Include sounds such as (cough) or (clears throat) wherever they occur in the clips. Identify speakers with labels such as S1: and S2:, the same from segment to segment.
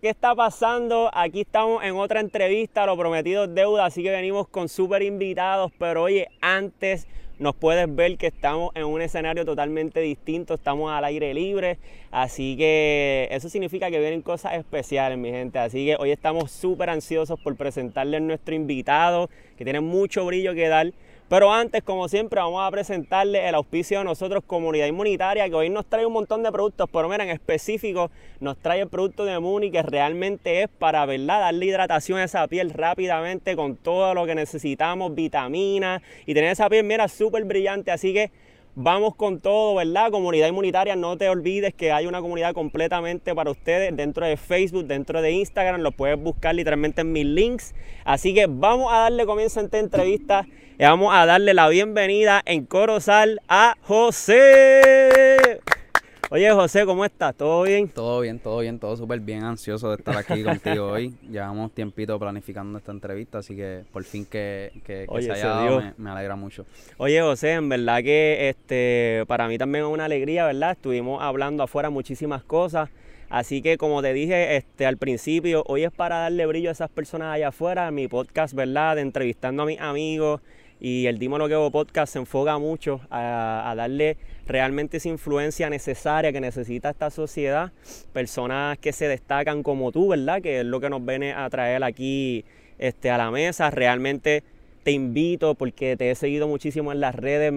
S1: ¿qué está pasando? Aquí estamos en otra entrevista, lo prometido es deuda, así que venimos con súper invitados, pero oye, antes nos puedes ver que estamos en un escenario totalmente distinto, estamos al aire libre, así que eso significa que vienen cosas especiales, mi gente, así que hoy estamos súper ansiosos por presentarles nuestro invitado, que tiene mucho brillo que dar. Pero antes, como siempre, vamos a presentarle el auspicio de nosotros, Comunidad Inmunitaria, que hoy nos trae un montón de productos, pero mira, en específico nos trae el producto de Muni, que realmente es para, ¿verdad?, darle hidratación a esa piel rápidamente con todo lo que necesitamos, vitaminas, y tener esa piel, mira, súper brillante. Así que Vamos con todo, ¿verdad? Comunidad inmunitaria, no te olvides que hay una comunidad completamente para ustedes dentro de Facebook, dentro de Instagram, lo puedes buscar literalmente en mis links. Así que vamos a darle comienzo a esta entrevista y vamos a darle la bienvenida en Corozal a José. Oye, José, ¿cómo estás? ¿Todo bien?
S2: Todo bien, todo bien, todo súper bien, ansioso de estar aquí contigo hoy. (laughs) Llevamos tiempito planificando esta entrevista, así que por fin que, que, se haya dado, me, alegra mucho.
S1: Oye, José, en verdad que este para mí también es una alegría, ¿verdad? Estuvimos hablando afuera muchísimas cosas. Así que como te dije este, al principio, hoy es para darle brillo a esas personas allá afuera. Mi podcast, ¿verdad? De entrevistando a mis amigos, y el Dímelo que podcast se enfoca mucho a, darle realmente esa influencia necesaria que necesita esta sociedad. Personas que se destacan como tú, ¿verdad? Que es lo que nos viene a traer aquí este, a la mesa. Realmente te invito porque te he seguido muchísimo en las redes,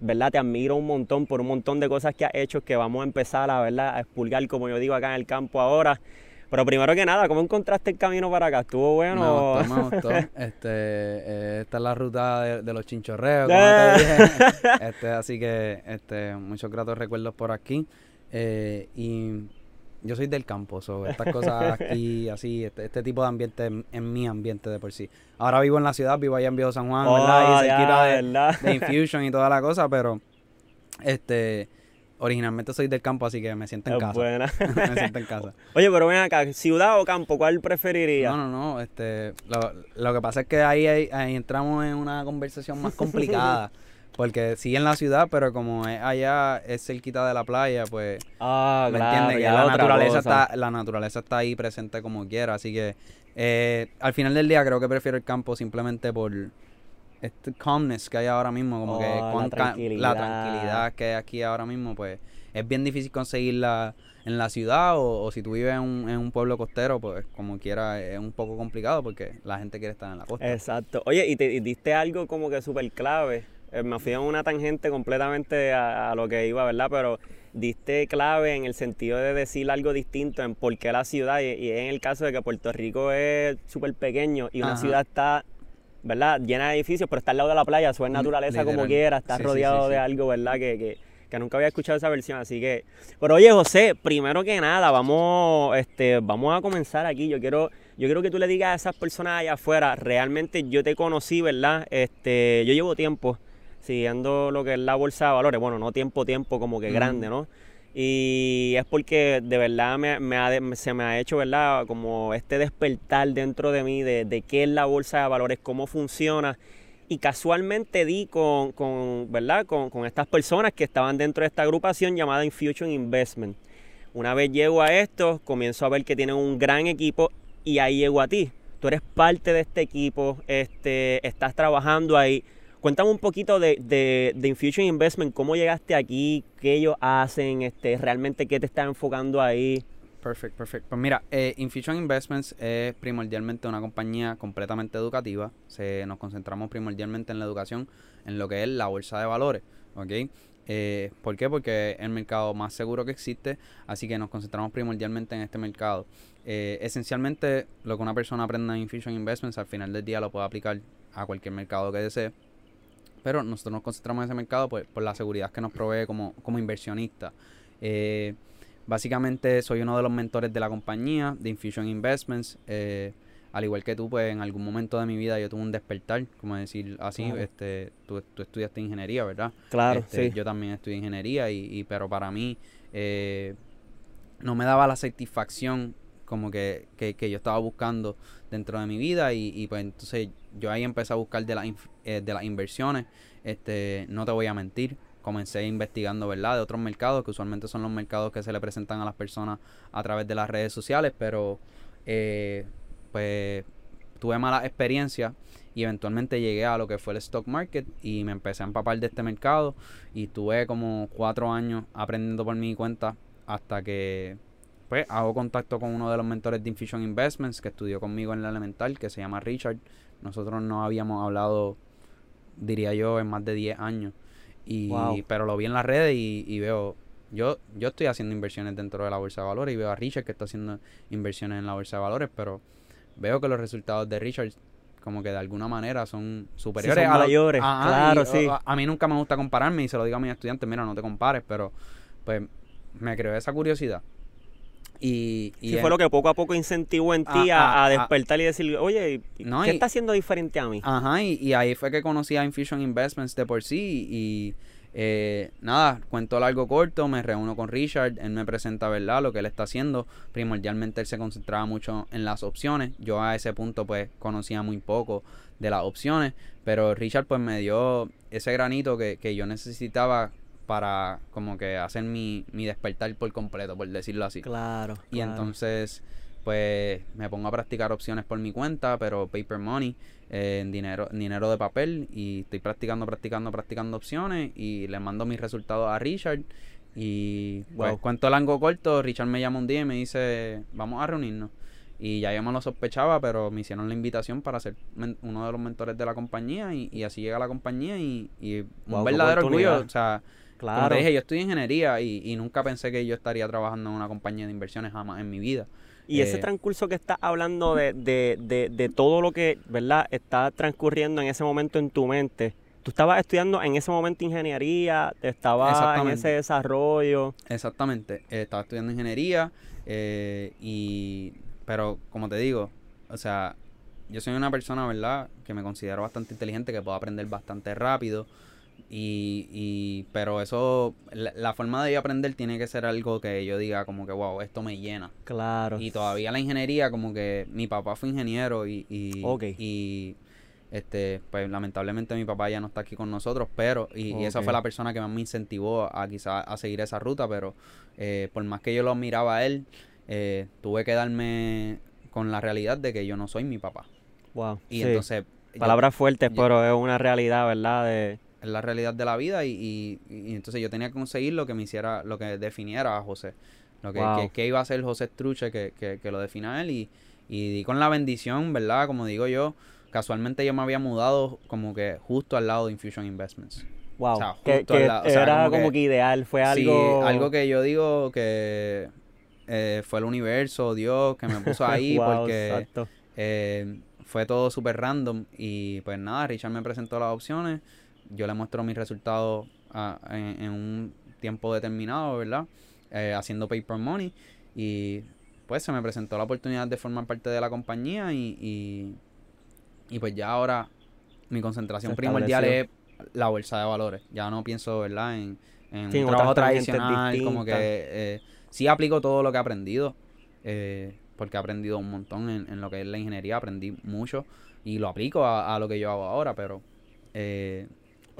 S1: ¿verdad? Te admiro un montón por un montón de cosas que has hecho que vamos a empezar a, ¿verdad? a expulgar, como yo digo acá en el campo ahora. Pero primero que nada, ¿cómo encontraste el camino para acá? ¿Estuvo bueno?
S2: Me gustó, me gustó. (laughs) Este, eh, esta es la ruta de, los chinchorreos, como te dije. (laughs) Este, así que este, muchos gratos recuerdos por aquí. Eh, y yo soy del campo, so, estas cosas (laughs) aquí, así, este, este tipo de ambiente en, mi ambiente de por sí. Ahora vivo en la ciudad, vivo allá en Viejo San Juan, ¿verdad? Y oh, cerquita de, de Infusion y toda la cosa, pero este originalmente soy del campo, así que me siento en casa. Buena. (laughs) me siento en casa. (laughs)
S1: Oye, pero ven acá, ciudad o campo, ¿cuál preferirías?
S2: No, no, no, este, lo, que pasa es que ahí, ahí, entramos en una conversación más complicada. (laughs) porque sí en la ciudad, pero como es allá es cerquita de la playa, pues
S1: ah, ¿me claro,
S2: entiendes? la naturaleza está, la naturaleza está ahí presente como quiera, así que eh, al final del día creo que prefiero el campo simplemente por este calmness que hay ahora mismo, como que oh, la tranquilidad. que hay aquí ahora mismo, pues es bien difícil conseguirla en la ciudad o, si tú vives en un, pueblo costero, pues como quiera es un poco complicado porque la gente quiere estar en la costa.
S1: Exacto. Oye, y te diste algo como que súper clave. Eh, me fui a una tangente completamente a, lo que iba, ¿verdad? Pero diste clave en el sentido de decir algo distinto en por qué la ciudad, y, en el caso de que Puerto Rico es súper pequeño y una ciudad está ¿verdad? Llena de edificios, pero está al lado de la playa, su naturaleza como quiera, está rodeado de algo, ¿verdad? Que, que, que, nunca había escuchado esa versión, así que... Pero oye, José, primero que nada, vamos, este, vamos a comenzar aquí. Yo quiero, yo quiero que tú le digas a esas personas allá afuera, realmente yo te conocí, ¿verdad? Este, yo llevo tiempo siguiendo lo que es la bolsa de valores, bueno, no tiempo, tiempo como que grande, ¿no? Y es porque de verdad me, se me ha hecho, ¿verdad? Como este despertar dentro de mí de, qué es la bolsa de valores, cómo funciona. Y casualmente di con, ¿verdad? Con, estas personas que estaban dentro de esta agrupación llamada Infusion Investment. Una vez llego a esto, comienzo a ver que tienen un gran equipo y ahí llego a ti. Tú eres parte de este equipo, este, estás trabajando ahí Cuéntame un poquito de, de, Infusion Investment, cómo llegaste aquí, qué ellos hacen, este, realmente qué te está enfocando ahí.
S2: Perfecto, perfecto. Pues mira, eh, Infusion Investments es primordialmente una compañía completamente educativa. Se, nos concentramos primordialmente en la educación, en lo que es la bolsa de valores. ¿ok? Eh, ¿Por qué? Porque es el mercado más seguro que existe, así que nos concentramos primordialmente en este mercado. Eh, esencialmente, lo que una persona aprenda en Infusion Investments al final del día lo puede aplicar a cualquier mercado que desee. Pero nosotros nos concentramos en ese mercado pues, por la seguridad que nos provee como, como inversionista. Eh, básicamente soy uno de los mentores de la compañía, de Infusion Investments. Eh, al igual que tú, pues en algún momento de mi vida yo tuve un despertar, como decir así, este, tú, tú, estudiaste ingeniería, ¿verdad?
S1: Claro,
S2: este, sí. Yo también estudié ingeniería, y, y pero para mí eh, no me daba la satisfacción como que, que, que, yo estaba buscando dentro de mi vida y, y pues entonces yo ahí empecé a buscar de, eh, de las inversiones, este, no te voy a mentir, comencé investigando, ¿verdad?, de otros mercados, que usualmente son los mercados que se le presentan a las personas a través de las redes sociales, pero eh, pues tuve malas experiencias y eventualmente llegué a lo que fue el stock market y me empecé a empapar de este mercado y tuve como cuatro años aprendiendo por mi cuenta hasta que pues hago contacto con uno de los mentores de Infusion Investments que estudió conmigo en la elemental que se llama Richard nosotros no habíamos hablado diría yo en más de 10 años y pero lo vi en las redes y, veo yo yo estoy haciendo inversiones dentro de la bolsa de valores y veo a Richard que está haciendo inversiones en la bolsa de valores pero veo que los resultados de Richard como que de alguna manera son superiores
S1: a mayores, claro, sí.
S2: A, mí nunca me gusta compararme y se lo digo a mis estudiantes, mira, no te compares, pero pues me creó esa curiosidad. Y,
S1: y fue lo que poco a poco incentivó en ti a, despertar y decir, oye, ¿qué está haciendo diferente a mí?
S2: Ajá, y, y, ahí fue que conocí a Infusion Investments de por sí y eh, nada, cuento largo corto, me reúno con Richard, él me presenta, ¿verdad? Lo que él está haciendo. Primordialmente él se concentraba mucho en las opciones. Yo a ese punto pues conocía muy poco de las opciones, pero Richard pues me dio ese granito que, que yo necesitaba para como que hacer mi, mi despertar por completo, por decirlo así.
S1: Claro.
S2: Y entonces pues me pongo a practicar opciones por mi cuenta, pero paper money, eh, en dinero, dinero de papel, y estoy practicando, practicando, practicando opciones, y le mando mis resultados a Richard. Y pues cuento largo corto, Richard me llama un día y me dice, vamos a reunirnos. Y ya yo me lo sospechaba, pero me hicieron la invitación para ser uno de los mentores de la compañía y, así llega la compañía y, un verdadero orgullo. O sea, claro. como dije, yo estudio ingeniería y, y, nunca pensé que yo estaría trabajando en una compañía de inversiones jamás en mi vida.
S1: Y ese eh, transcurso que estás hablando de, de, de, de, todo lo que, ¿verdad?, está transcurriendo en ese momento en tu mente. Tú estabas estudiando en ese momento ingeniería, estabas en ese desarrollo.
S2: Exactamente, eh, estaba estudiando ingeniería eh, y, pero como te digo, o sea, yo soy una persona, ¿verdad?, que me considero bastante inteligente, que puedo aprender bastante rápido. Y, y pero eso, la, forma de aprender tiene que ser algo que yo diga como que, wow, esto me llena.
S1: Claro.
S2: Y todavía la ingeniería, como que mi papá fue ingeniero y, y, y este, pues lamentablemente mi papá ya no está aquí con nosotros, pero, y, esa fue la persona que más me incentivó a quizás a seguir esa ruta, pero eh, por más que yo lo miraba a él, eh, tuve que darme con la realidad de que yo no soy mi papá.
S1: Wow. Y entonces... Palabras fuertes, pero es una realidad, ¿verdad? De
S2: es la realidad de la vida y, y, entonces yo tenía que conseguir lo que me hiciera, lo que definiera a José. Lo que, que, iba a ser José Struche que, que, lo defina él y, y, con la bendición, ¿verdad? Como digo yo, casualmente yo me había mudado como que justo al lado de Infusion Investments.
S1: Wow. O sea, justo al lado. era como, que, ideal, fue algo...
S2: Sí, algo que yo digo que eh, fue el universo, Dios, que me puso ahí (laughs) porque eh, fue todo súper random y pues nada, Richard me presentó las opciones yo le muestro mis resultados en, un tiempo determinado, ¿verdad? Eh, haciendo paper money y pues se me presentó la oportunidad de formar parte de la compañía y, y, pues ya ahora mi concentración primordial es la bolsa de valores. Ya no pienso, ¿verdad? En, en un trabajo tradicional, como que eh, sí aplico todo lo que he aprendido, eh, porque he aprendido un montón en, lo que es la ingeniería, aprendí mucho y lo aplico a, a lo que yo hago ahora, pero eh,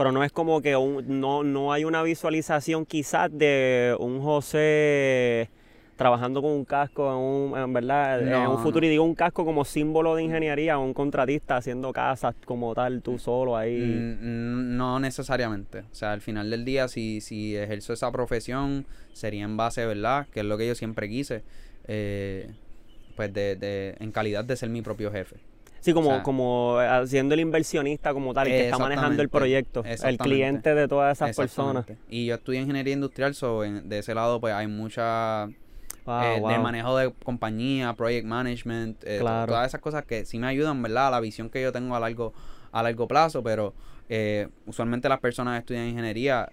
S1: pero no es como que no, no hay una visualización quizás de un José trabajando con un casco en, un, verdad en un futuro y digo un casco como símbolo de ingeniería un contratista haciendo casas como tal tú solo ahí.
S2: Mm, no necesariamente. O sea al final del día si, si ejerzo esa profesión sería en base verdad que es lo que yo siempre quise eh, pues de, de en calidad de ser mi propio jefe
S1: Sí, como, como siendo el inversionista como tal, el que está manejando el proyecto, el cliente de todas esas personas.
S2: Y yo estudié ingeniería industrial, so de ese lado pues hay mucha eh, de manejo de compañía, project management, eh, todas esas cosas que sí me ayudan, ¿verdad? A la visión que yo tengo a largo, a largo plazo, pero eh, usualmente las personas estudian ingeniería,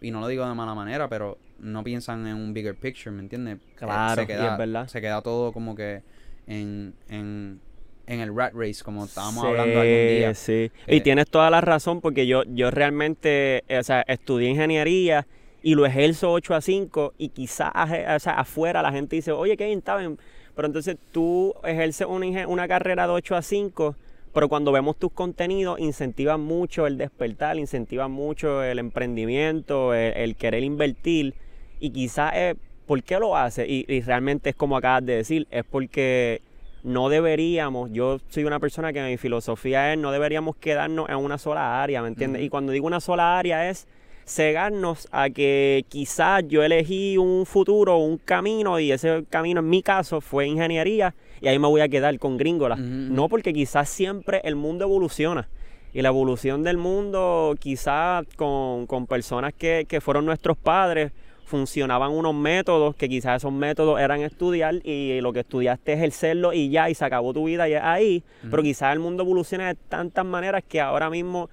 S2: y no lo digo de mala manera, pero no piensan en un bigger picture, ¿me entiendes?
S1: Claro, se queda, es verdad.
S2: Se queda todo como que en, en en el rat race, como estábamos hablando algún día.
S1: Sí, y eh, tienes toda la razón porque yo, yo realmente, o sea, estudié ingeniería y lo ejerzo 8 a 5 y quizás o sea, afuera la gente dice, oye, Kevin, está bien. Pero entonces tú ejerces una, una carrera de 8 a 5 pero cuando vemos tus contenidos incentivan mucho el despertar, incentivan mucho el emprendimiento, el, querer invertir y quizás, ¿por qué lo hace? Y, y, realmente es como acabas de decir, es porque no deberíamos, yo soy una persona que mi filosofía es, no deberíamos quedarnos en una sola área, ¿me entiendes? Y cuando digo una sola área es cegarnos a que quizás yo elegí un futuro, un camino, y ese camino en mi caso fue ingeniería, y ahí me voy a quedar con gringola. No porque quizás siempre el mundo evoluciona. Y la evolución del mundo, quizás con, con personas que, que fueron nuestros padres, funcionaban unos métodos que quizás esos métodos eran estudiar y lo que estudiaste es ejercerlo y ya, y se acabó tu vida y ahí. Pero quizás el mundo evoluciona de tantas maneras que ahora mismo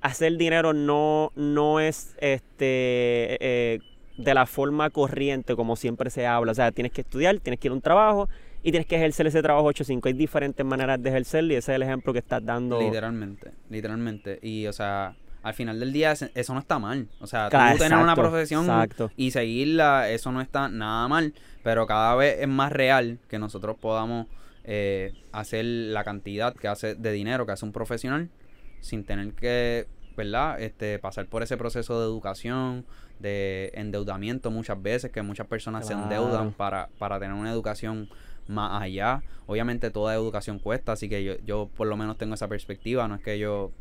S1: hacer dinero no, no es este eh, de la forma corriente como siempre se habla. O sea, tienes que estudiar, tienes que ir a un trabajo y tienes que ejercer ese trabajo 8-5. Hay diferentes maneras de ejercerlo y ese es el ejemplo que estás dando.
S2: Literalmente, literalmente. Y, o sea, al final del día eso no está mal. O sea, tú tener una profesión y seguirla, eso no está nada mal. Pero cada vez es más real que nosotros podamos eh, hacer la cantidad que hace de dinero que hace un profesional sin tener que, ¿verdad? Este, pasar por ese proceso de educación, de endeudamiento muchas veces, que muchas personas se endeudan para, para tener una educación más allá. Obviamente toda educación cuesta, así que yo, yo por lo menos tengo esa perspectiva, no es que yo,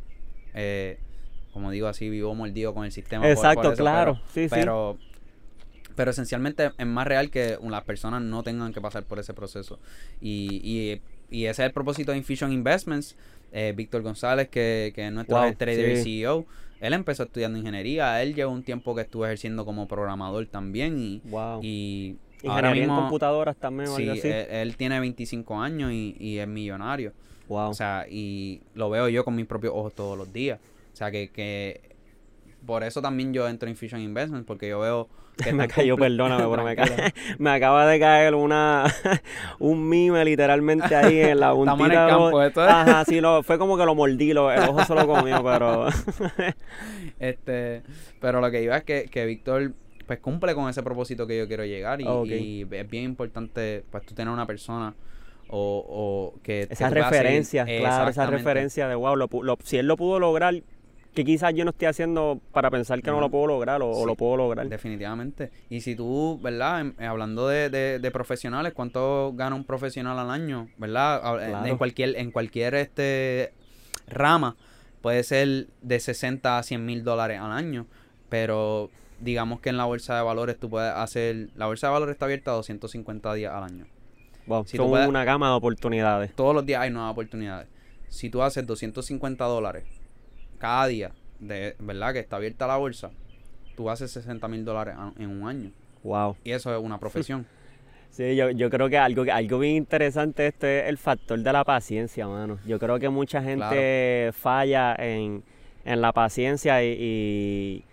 S2: eh, como digo así, vivo mordido con el sistema.
S1: Exacto, claro,
S2: sí, pero, pero esencialmente es más real que las personas no tengan que pasar por ese proceso. Y, y, y ese es el propósito de Infusion Investments, eh, Víctor González, que, que es nuestro trader y CEO. Él empezó estudiando ingeniería, él llevó un tiempo que estuvo ejerciendo como programador también y, y
S1: ahora mismo, en computadoras también
S2: sí, Él, tiene 25 años y, y es millonario. Wow. O sea, y lo veo yo con mis propios ojos todos los días. O sea, que, que por eso también yo entro en Fusion Investments, porque yo veo
S1: que (laughs) me cayó, perdóname, pero me, (laughs) me acaba de caer una (laughs) un mime literalmente ahí en la puntita.
S2: Estamos en el campo, esto
S1: Ajá, sí, lo, fue como que lo mordí, lo, el ojo solo comió, pero...
S2: este, pero lo que iba es que, que Víctor pues cumple con ese propósito que yo quiero llegar y, y es bien importante pues tú tener una persona o, o que
S1: esa referencia, claro, esa referencia de wow, lo, si él lo pudo lograr, que quizás yo no estoy haciendo para pensar que no, lo puedo lograr o, lo puedo lograr.
S2: Definitivamente. Y si tú, ¿verdad? Eh, hablando de, de, profesionales, ¿cuánto gana un profesional al año? ¿Verdad? En cualquier, en cualquier este rama puede ser de 60 a 100 mil dólares al año, pero digamos que en la bolsa de valores tú puedes hacer, la bolsa de valores está abierta 250 días al año.
S1: Wow, si son una gama de oportunidades.
S2: Todos los días hay nuevas oportunidades. Si tú haces 250 dólares cada día, de verdad que está abierta la bolsa, tú haces 60 mil dólares en un año.
S1: Wow.
S2: Y eso es una profesión. (laughs)
S1: Sí, yo, yo creo que algo, algo bien interesante esto es el factor de la paciencia, mano. Yo creo que mucha gente falla en, la paciencia y,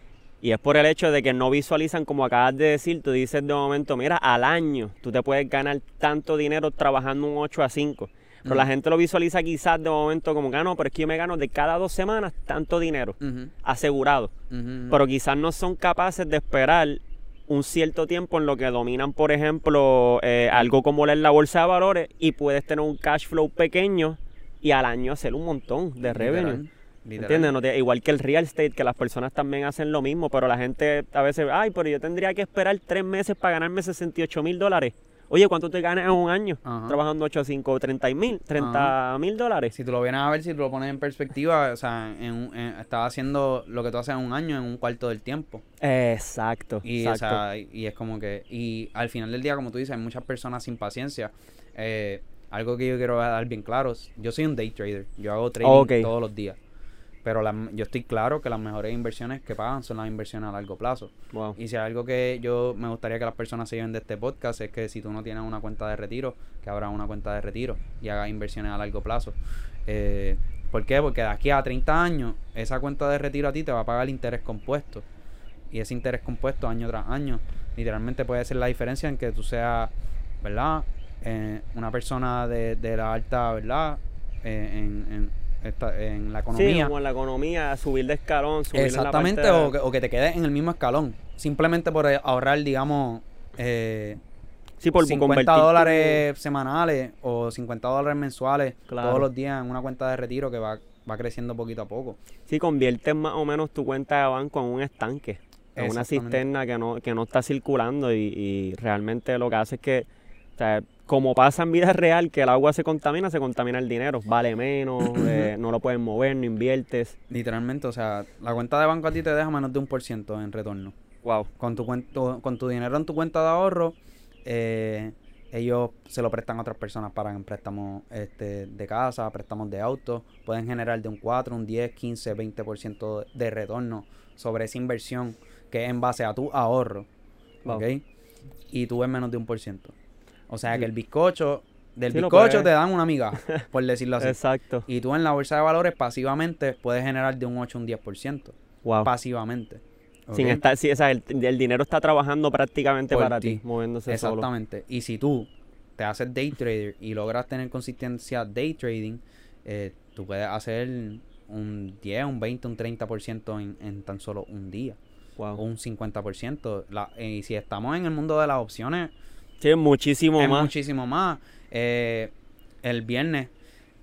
S1: y, es por el hecho de que no visualizan, como acabas de decir, tú dices de momento, mira, al año tú te puedes ganar tanto dinero trabajando un 8 a 5. Pero la gente lo visualiza quizás de momento como que ah, no, pero es que yo me gano de cada dos semanas tanto dinero asegurado. Pero quizás no son capaces de esperar un cierto tiempo en lo que dominan, por ejemplo, eh, algo como la bolsa de valores y puedes tener un cash flow pequeño y al año hacer un montón de revenue. ¿Entiendes? igual que el real estate, que las personas también hacen lo mismo, pero la gente a veces, ay, pero yo tendría que esperar tres meses para ganarme 68 mil dólares. Oye, ¿cuánto te ganas en un año trabajando 8 a 5? 30 mil, 30 mil dólares.
S2: Si tú lo vienes a ver, si tú lo pones en perspectiva, o sea, en, estás haciendo lo que tú haces en un año en un cuarto del tiempo.
S1: Exacto.
S2: Y, O sea, y es como que, y al final del día, como tú dices, hay muchas personas sin paciencia. Eh, algo que yo quiero dar bien claro, yo soy un day trader, yo hago trading todos los días. Pero yo estoy claro que las mejores inversiones que pagan son las inversiones a largo plazo. Y si hay algo que yo me gustaría que las personas se lleven de este podcast es que si tú no tienes una cuenta de retiro, que abras una cuenta de retiro y hagas inversiones a largo plazo. Eh, ¿Por qué? Porque de aquí a 30 años, esa cuenta de retiro a ti te va a pagar el interés compuesto. Y ese interés compuesto año tras año, literalmente puede ser la diferencia en que tú seas, ¿verdad? Eh, una persona de, de la alta, ¿verdad? Eh, en, en la economía. Sí,
S1: como en la economía, subir de escalón, subir
S2: Exactamente, o, que, o, que, te quedes en el mismo escalón. Simplemente por ahorrar, digamos, eh,
S1: sí, por
S2: 50 dólares semanales o 50 dólares mensuales todos los días en una cuenta de retiro que va, va creciendo poquito a poco.
S1: Sí, conviertes más o menos tu cuenta de banco en un estanque, en una cisterna que no, que no está circulando y, y realmente lo que hace es que sea, como pasa en vida real, que el agua se contamina, se contamina el dinero. Vale menos, eh, no lo puedes mover, no inviertes.
S2: Literalmente, o sea, la cuenta de banco a ti te deja menos de un por ciento en retorno.
S1: Wow.
S2: Con tu, cuento, con tu dinero en tu cuenta de ahorro, eh, ellos se lo prestan a otras personas para préstamos este, de casa, préstamos de auto. Pueden generar de un 4, un 10, 15, 20% de retorno sobre esa inversión que es en base a tu ahorro.
S1: Wow.
S2: ¿Ok? Y tú ves menos de un por ciento. O sea que el bizcocho, del
S1: Sí,
S2: bizcocho
S1: puedes-
S2: te dan una miga, (laughs) por decirlo así.
S1: Exacto.
S2: Y tú en la bolsa de valores pasivamente puedes generar de un 8 a un 10%.
S1: Wow.
S2: Pasivamente.
S1: Sin estar, sí, o sea, el, el dinero está trabajando prácticamente
S2: Por
S1: para
S2: ti.
S1: moviéndose solo.
S2: Exactamente. Y si tú te haces day trader y logras tener consistencia day trading, eh, tú puedes hacer un 10, un 20, un 30% en, en tan solo un día. O
S1: Wow.
S2: un 50%. La, eh, y si estamos en el mundo de las opciones,
S1: Sí, muchísimo
S2: es
S1: más.
S2: muchísimo más. Eh, el viernes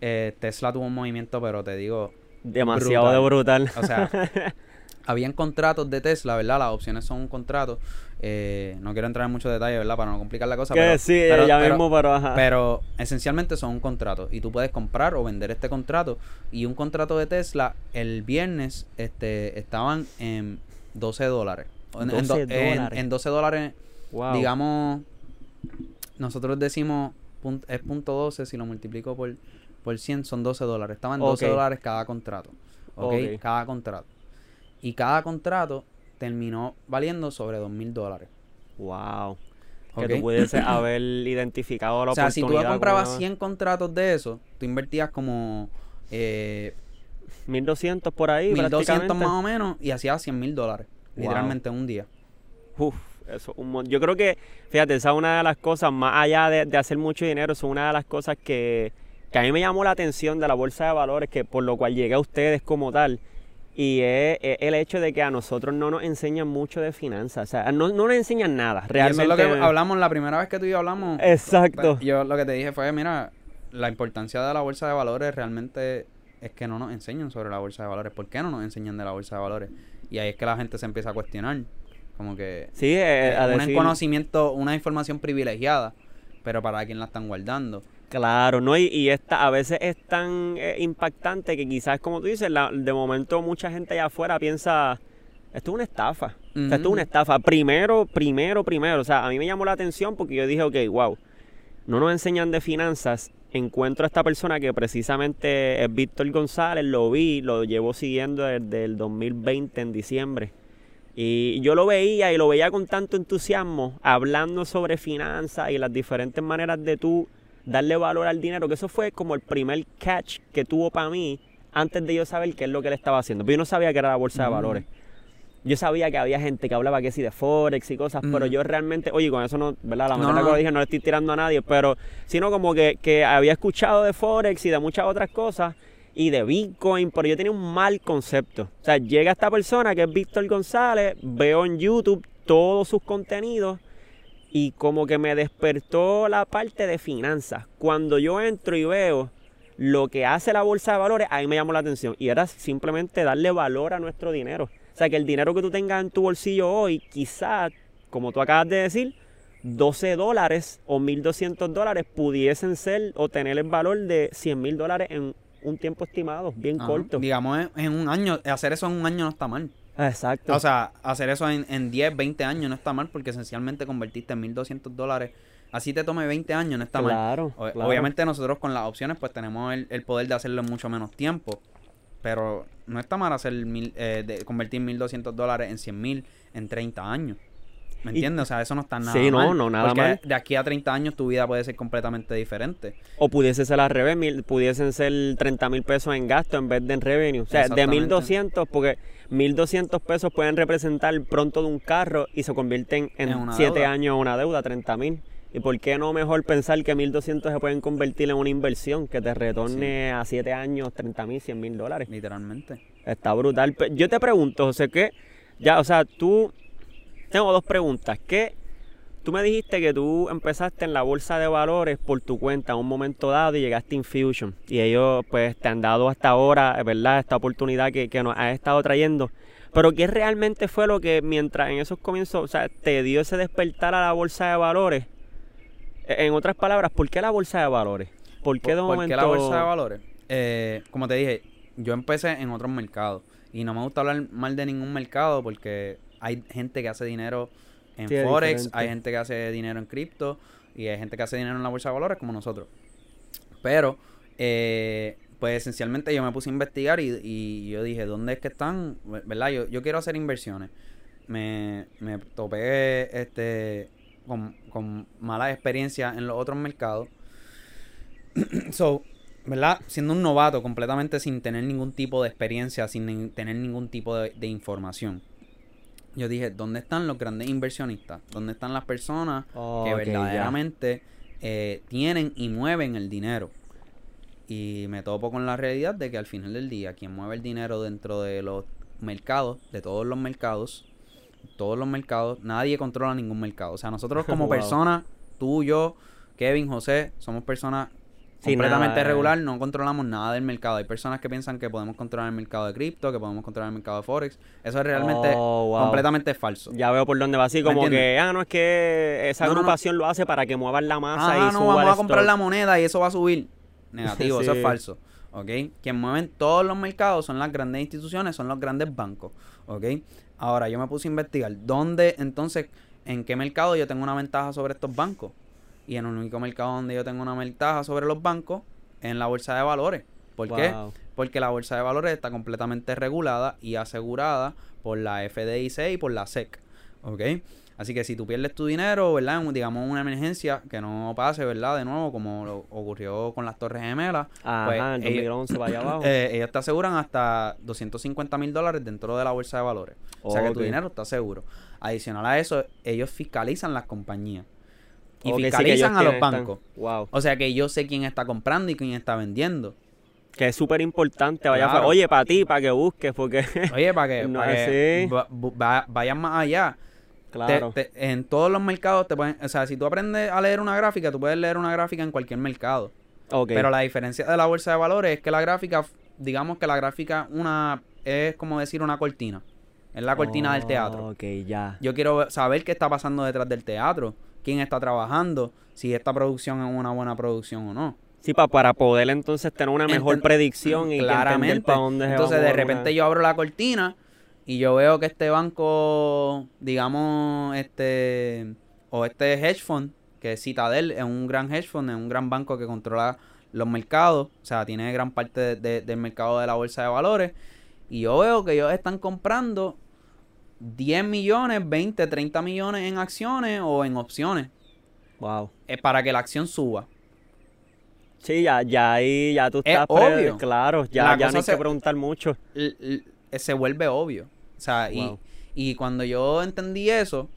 S2: eh, Tesla tuvo un movimiento, pero te digo,
S1: Demasiado de brutal.
S2: o sea, (laughs) habían contratos de Tesla, ¿verdad? Las opciones son un contrato. Eh, no quiero entrar en muchos detalles, ¿verdad? Para no complicar la cosa.
S1: que
S2: pero,
S1: sí,
S2: pero-
S1: ya
S2: pero-
S1: mismo, pero ajá.
S2: pero esencialmente son un contrato y tú puedes comprar o vender este contrato. Y un contrato de Tesla el viernes este, estaban en 12 dólares. En, en do-
S1: 12
S2: en-
S1: dólares.
S2: en 12 dólares,
S1: wow.
S2: digamos, nosotros decimos es punto 12, si lo multiplico por, por 100 son 12 dólares. Estaban 12
S1: Ok.
S2: dólares cada contrato. ¿ok?
S1: Ok.
S2: Cada contrato. Y cada contrato terminó valiendo sobre 2 mil dólares.
S1: Wow. Que
S2: ¿ok?
S1: tú pudieses (laughs) haber identificado la
S2: O sea, si tú
S1: oportunidad.
S2: comprabas
S1: como
S2: 100 contratos de eso, tú invertías como eh,
S1: 1200 por ahí,
S2: 1200
S1: prácticamente.
S2: más o menos y hacías 100 mil dólares.
S1: Wow.
S2: Literalmente en un día.
S1: Uf, eso es un Yo creo que, fíjate, esa es una de las cosas, más allá de, de hacer mucho dinero, es una de las cosas que, que a mí me llamó la atención de la bolsa de valores, que por lo cual llegué a ustedes como tal. Y es, es el hecho de que a nosotros no nos enseñan mucho de finanzas. O sea, no, no nos enseñan nada,
S2: Y
S1: realmente.
S2: eso es lo que hablamos la primera vez que tú y yo hablamos.
S1: Exacto.
S2: Yo lo que te dije fue, mira, la importancia de la bolsa de valores realmente es que no nos enseñan sobre la bolsa de valores. ¿Por qué no nos enseñan de la bolsa de valores? Y ahí es que la gente se empieza a cuestionar. Como que
S1: Sí, eh,
S2: eh,
S1: a
S2: un
S1: decir-
S2: conocimiento, una información privilegiada, pero para quién la están guardando.
S1: Claro, ¿no? Y, y esta a veces es tan eh, impactante que quizás, como tú dices, la- de momento mucha gente allá afuera piensa, esto es una estafa. O sea, esto es una estafa. Primero, primero, primero. O sea, a mí me llamó la atención porque yo dije, ok, wow, no nos enseñan de finanzas. Encuentro a esta persona que precisamente es Víctor González, lo vi, lo llevo siguiendo desde el 2020 en diciembre. Y yo lo veía y lo veía con tanto entusiasmo, hablando sobre finanzas y las diferentes maneras de tú darle valor al dinero, que eso fue como el primer catch que tuvo para mí antes de yo saber qué es lo que él estaba haciendo. Pero yo no sabía que era la bolsa de valores. Yo sabía que había gente que hablaba que sí de Forex y cosas, pero yo realmente, oye, con eso no, ¿verdad? La manera
S2: no,
S1: que lo dije no le estoy tirando a nadie, pero sino como que, que había escuchado de Forex y de muchas otras cosas y de Bitcoin, pero yo tenía un mal concepto. O sea, llega esta persona que es Víctor González, veo en YouTube todos sus contenidos y como que me despertó la parte de finanzas. Cuando yo entro y veo lo que hace la bolsa de valores, ahí me llamó la atención. Y era simplemente darle valor a nuestro dinero. O sea, que el dinero que tú tengas en tu bolsillo hoy, quizás, como tú acabas de decir, 12 dólares o 1.200 dólares pudiesen ser o tener el valor de 100 mil dólares en un tiempo estimado, bien
S2: Ajá.
S1: corto.
S2: Digamos, en- un año, hacer eso en un año no está mal.
S1: Exacto.
S2: O sea, hacer eso en, en 10, 20 años no está mal porque esencialmente convertiste en 1200 dólares. Así te tome 20 años, no está mal.
S1: claro,
S2: O-
S1: claro.
S2: Obviamente nosotros con las opciones pues tenemos el, el poder de hacerlo en mucho menos tiempo. Pero no está mal hacer mil, eh, de convertir 1200 dólares en 100 mil en 30 años. ¿Me
S1: Y-
S2: entiendes? O sea, eso no está nada
S1: Sí, no,
S2: mal.
S1: no, nada
S2: porque
S1: mal.
S2: de aquí a 30 años tu vida puede ser completamente diferente.
S1: O pudiese ser al revés, mil- pudiesen ser 30 mil pesos en gasto en vez de en revenue. O sea, de
S2: Exactamente.
S1: 1200, porque 1200 pesos pueden representar pronto de un carro y se convierten en
S2: En una
S1: 7
S2: deuda.
S1: años una deuda, 30 mil. ¿Y por qué no mejor pensar que 1200 se pueden convertir en una inversión que te retorne a 7 años 30 mil, 100 mil dólares?
S2: Literalmente.
S1: Está brutal. Yo te pregunto, José, que ya, o sea, tú. Tengo dos preguntas. ¿Qué? Tú me dijiste que tú empezaste en la bolsa de valores por tu cuenta en un momento dado y llegaste a Infusion. Y ellos, pues, te han dado hasta ahora, ¿verdad? Esta oportunidad que, que nos has estado trayendo. Pero, ¿qué realmente fue lo que, mientras en esos comienzos, o sea, te dio ese despertar a la bolsa de valores? En otras palabras, ¿por qué la bolsa de valores? ¿Por qué de
S2: ¿Por
S1: momento...?
S2: qué la bolsa de valores? Eh, como te dije, yo empecé en otros mercados. Y no me gusta hablar mal de ningún mercado porque hay gente que hace dinero en
S1: Sí,
S2: Forex,
S1: diferente.
S2: hay gente que hace dinero en cripto y hay gente que hace dinero en la bolsa de valores como nosotros. Pero, eh, pues esencialmente yo me puse a investigar y, y yo dije, ¿dónde es que están? ¿Verdad? Yo, yo quiero hacer inversiones. Me, me topé este, con, con malas experiencias en los otros mercados. (clears throat) so, ¿verdad? Siendo un novato completamente sin tener ningún tipo de experiencia, sin tener ningún tipo de, de información. Yo dije, ¿dónde están los grandes inversionistas? ¿Dónde están las personas
S1: Oh,
S2: que
S1: ya.
S2: verdaderamente eh, tienen y mueven el dinero? Y me topo con la realidad de que al final del día, quien mueve el dinero dentro de los mercados, de todos los mercados, todos los mercados, nadie controla ningún mercado. O sea, nosotros como (laughs)
S1: Wow.
S2: personas, tú, yo, Kevin, José, somos personas
S1: Sí,
S2: completamente
S1: nada,
S2: regular, no controlamos nada del mercado. Hay personas que piensan que podemos controlar el mercado de cripto, que podemos controlar el mercado de Forex. Eso es realmente
S1: Oh, wow.
S2: completamente falso.
S1: Ya veo por dónde va así,
S2: ¿Me
S1: como que, ah, no, es que esa
S2: No, no, no.
S1: agrupación lo hace para que muevan la masa
S2: Ah,
S1: y
S2: no,
S1: suba
S2: vamos
S1: el
S2: a comprar
S1: stock.
S2: la moneda y eso va a subir. Negativo, (laughs) eso es falso. ¿Ok? Quien mueven todos los mercados son las grandes instituciones, son los grandes bancos. ¿Ok? Ahora, yo me puse a investigar dónde, entonces, en qué mercado yo tengo una ventaja sobre estos bancos. Y en el único mercado donde yo tengo una ventaja sobre los bancos es en la bolsa de valores. ¿Por qué? Porque la bolsa de valores está completamente regulada y asegurada por la FDIC y por la SEC. ¿Ok? Así que si tú pierdes tu dinero, ¿verdad? En, digamos una emergencia que no pase, ¿verdad? De nuevo, como lo ocurrió con las Torres Gemelas.
S1: Ajá,
S2: pues, ellos-
S1: 2011 vaya abajo. (clears throat)
S2: eh, ellos te aseguran hasta 250 mil dólares dentro de la bolsa de valores. O sea que tu dinero está seguro. Adicional a eso, ellos fiscalizan las compañías. Y fiscalizan a los
S1: tienen- están-
S2: bancos.
S1: Wow.
S2: O sea que yo sé quién está comprando y quién está vendiendo.
S1: Que es súper importante. Vaya,
S2: Claro.
S1: Oye, para ti, para que busques, porque. (laughs)
S2: Oye, para que, (laughs)
S1: No,
S2: pa' que va- va- vayan más allá.
S1: Claro.
S2: te- en todos los mercados te pueden, o sea, si tú aprendes a leer una gráfica, tú puedes leer una gráfica en cualquier mercado.
S1: Ok.
S2: Pero la diferencia de la bolsa de valores es que la gráfica, digamos que la gráfica una es como decir una cortina. Es la cortina del teatro.
S1: Ok, ya.
S2: Yo quiero saber qué está pasando detrás del teatro, quién está trabajando, si esta producción es una buena producción o no.
S1: Sí, pa- para poder entonces tener una mejor
S2: Enten-
S1: predicción y
S2: Claramente.
S1: para dónde se va
S2: Entonces de repente yo abro la cortina y yo veo que este banco, digamos, este o este hedge fund, que es Citadel, es un gran hedge fund, es un gran banco que controla los mercados, o sea, tiene gran parte de- de- del mercado de la bolsa de valores. Y yo veo que ellos están comprando 10 millones, 20, 30 millones en acciones o en opciones
S1: Wow.
S2: eh, para que la acción suba.
S1: Sí, ya, ya ahí, ya tú
S2: Es
S1: estás. pre-
S2: obvio.
S1: Claro, ya, ya no hay
S2: se-
S1: que preguntar mucho.
S2: se vuelve obvio. O sea, y-
S1: Wow.
S2: y, cuando yo entendí eso,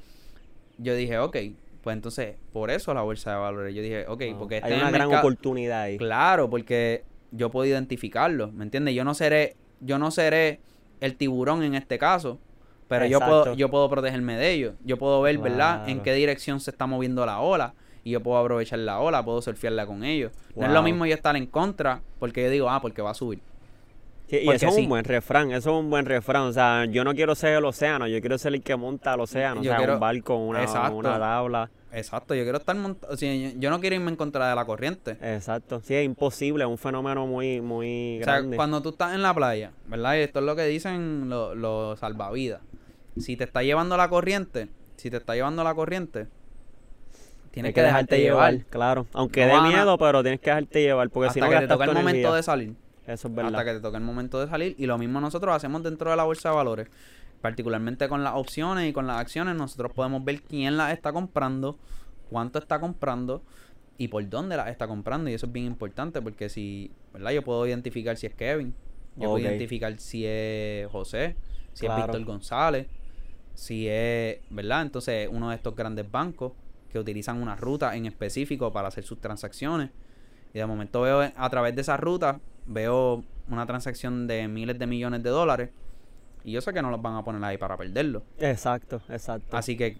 S2: yo dije, ok, pues entonces, por eso la bolsa de valores. Yo dije, ok,
S1: Wow.
S2: porque este
S1: hay
S2: es
S1: una gran
S2: mercado-
S1: oportunidad ahí.
S2: Claro, porque yo puedo identificarlo, ¿me entiendes? Yo no seré, yo no seré el tiburón en este caso, pero yo puedo, yo puedo protegerme de ellos. Yo puedo ver, ¿verdad?, en qué dirección se está moviendo la ola. Y yo puedo aprovechar la ola, puedo surfearla con ellos. No es lo mismo yo estar en contra, porque yo digo, ah, porque va a subir.
S1: Sí, y
S2: porque
S1: eso es
S2: sí.
S1: un buen refrán, eso es un buen refrán. O sea, yo no quiero ser el océano, yo quiero ser el que monta al océano.
S2: Yo
S1: o sea,
S2: quiero-
S1: un barco, una,
S2: Exacto.
S1: una tabla.
S2: Exacto, yo quiero estar montado. yo, yo no quiero irme en contra de la corriente.
S1: Exacto. Sí, es imposible, es un fenómeno muy, muy
S2: O sea,
S1: grande.
S2: cuando tú estás en la playa, ¿verdad? Y esto es lo que dicen los, los salvavidas. Si te está llevando la corriente, si te está llevando la corriente, tienes que, dejarte llevar.
S1: Claro. Aunque
S2: No
S1: dé miedo, pero tienes que dejarte llevar, porque si
S2: hasta
S1: no
S2: que te toque el momento de salir.
S1: Eso es verdad.
S2: Hasta que te toque el momento de salir. Y lo mismo nosotros hacemos dentro de la bolsa de valores. Particularmente con las opciones y con las acciones, nosotros podemos ver quién las está comprando, cuánto está comprando y por dónde las está comprando. Y eso es bien importante porque si, ¿verdad? Yo puedo identificar si es Kevin, yo puedo identificar si es José, si
S1: Claro.
S2: es Víctor González, si es, ¿verdad? Entonces, uno de estos grandes bancos que utilizan una ruta en específico para hacer sus transacciones. Y de momento veo a través de esa ruta, veo una transacción de miles de millones de dólares. Y yo sé que no los van a poner ahí para perderlo.
S1: Exacto, exacto.
S2: Así que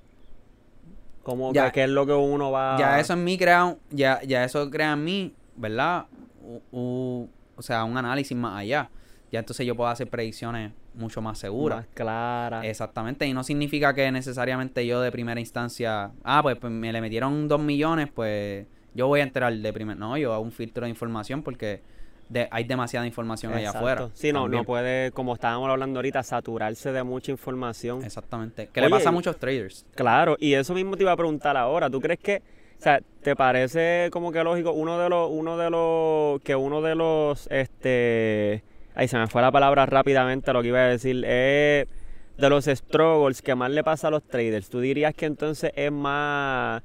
S1: Como
S2: Ya-
S1: que qué es lo que uno va...
S2: ya eso en mí crea, ya, ya eso crea en mí, ¿verdad? U- u- o sea, un análisis más allá. Ya entonces yo puedo hacer predicciones mucho más seguras.
S1: Más claras.
S2: Exactamente, y no significa que necesariamente yo de primera instancia, ah, pues, pues me le metieron dos millones, pues yo voy a entrar de primer, no, yo hago un filtro de información porque de, hay demasiada información allá afuera.
S1: Sí, no,
S2: también.
S1: no puede, como estábamos hablando ahorita, saturarse de mucha información.
S2: Exactamente. ¿Qué le pasa a muchos traders?
S1: Claro, y eso mismo te iba a preguntar ahora. ¿Tú crees que, o sea, te parece como que lógico uno de los, uno de los, que uno de los, este, ahí se me fue la palabra rápidamente lo que iba a decir, es de los struggles que más le pasa a los traders. ¿Tú dirías que entonces es más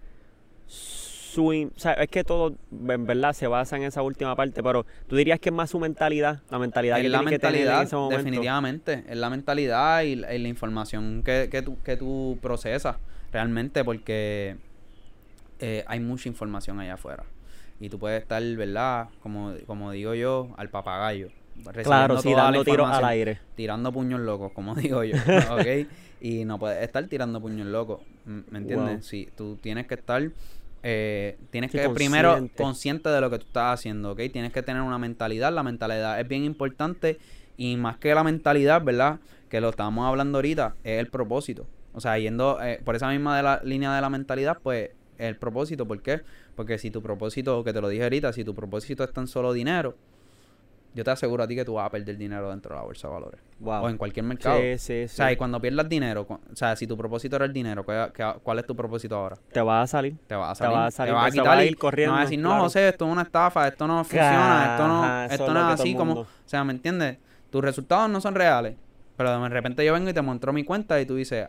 S1: su, in- o sea, es que todo en verdad se basa en esa última parte, pero tú dirías que es más su mentalidad, la mentalidad que
S2: Es la
S1: tienen que tener en
S2: mentalidad,
S1: ese momento.
S2: definitivamente. Es la mentalidad y la, y la información que, que, tú, que tú procesas realmente porque eh, hay mucha información allá afuera. Y tú puedes estar, ¿verdad? Como, como digo yo, al papagayo.
S1: Claro, sí, dando tiros al aire.
S2: Tirando puños locos, como (laughs) digo yo. (laughs) ¿Ok? y no puedes estar tirando puños locos. ¿m- ¿Me entiendes?
S1: Wow.
S2: Sí, tú tienes que estar... eh, tienes
S1: Sí,
S2: que primero
S1: consciente.
S2: consciente de lo que tú estás haciendo, ¿ok? Tienes que tener una mentalidad. La mentalidad es bien importante y más que la mentalidad, ¿verdad? Que lo estábamos hablando ahorita, es el propósito. O sea, yendo eh, por esa misma de la línea de la mentalidad, pues el propósito. ¿Por qué? Porque si tu propósito, que te lo dije ahorita, si tu propósito es tan solo dinero, yo te aseguro a ti que tú vas a perder dinero dentro de la bolsa de valores.
S1: Wow.
S2: O en cualquier mercado.
S1: Sí, sí,
S2: O
S1: sí.
S2: sea, y cuando pierdas dinero, o sea, si tu propósito era el dinero, ¿cuál, es tu propósito ahora?
S1: Te vas a salir.
S2: Te vas a
S1: Te
S2: salir.
S1: vas a salir,
S2: te vas a quitar
S1: va a ir corriendo,
S2: no vas a decir, no,
S1: claro.
S2: José, esto es una estafa, esto no funciona, esto no,
S1: Ajá,
S2: esto
S1: es
S2: no es así como... O sea, ¿me entiendes? Tus resultados no son reales. Pero de repente yo vengo y te muestro mi cuenta y tú dices,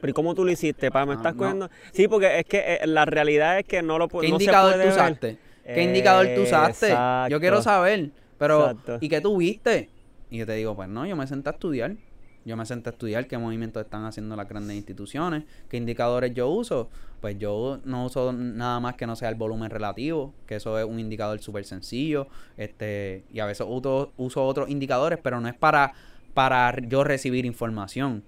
S1: Pero ¿y cómo tú lo hiciste, pa? ¿Me
S2: Ah,
S1: estás
S2: no.
S1: cogiendo? Sí, porque es que eh, la realidad es que no lo pu-
S2: ¿qué
S1: no se
S2: indicador
S1: puede
S2: tú usaste? ¿Qué indicador tú usaste? Yo quiero saber. Pero,
S1: Exacto.
S2: ¿y qué tú viste? Y yo te digo, pues no, yo me senté a estudiar. Yo me senté a estudiar qué movimientos están haciendo las grandes instituciones, qué indicadores yo uso. Pues yo no uso nada más que no sea el volumen relativo, que eso es un indicador súper sencillo. este Y a veces uso, uso otros indicadores, pero no es para, para yo recibir información.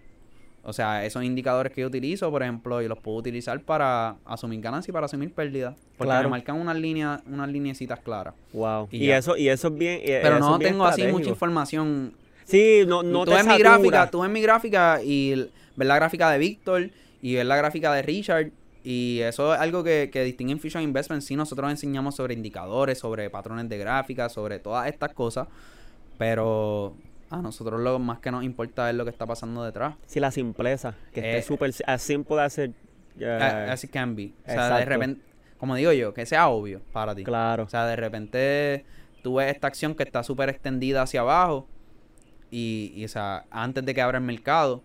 S2: O sea, esos indicadores que yo utilizo, por ejemplo, yo los puedo utilizar para asumir ganancias y para asumir pérdidas. Porque
S1: Claro.
S2: me marcan unas líneas, unas lineecitas claras.
S1: Wow.
S2: Y
S1: eso, y eso es bien. eh,
S2: Pero no
S1: bien
S2: tengo así mucha información
S1: Sí, no, no
S2: tú
S1: te
S2: ves mi gráfica, tú ves mi gráfica y ves la gráfica de Víctor y ves la gráfica de Richard y eso es algo que, que distingue en Fusion Investment. Sí, nosotros enseñamos sobre indicadores, sobre patrones de gráfica, sobre todas estas cosas, pero a nosotros lo más que nos importa es lo que está pasando detrás.
S1: Sí, la simpleza. Que
S2: Eh,
S1: esté súper as simple as it, eh,
S2: As it can be. O sea, de repente, como digo yo, que sea obvio para ti.
S1: Claro.
S2: O sea, de repente tú ves esta acción que está súper extendida hacia abajo y, y, o sea, antes de que abra el mercado,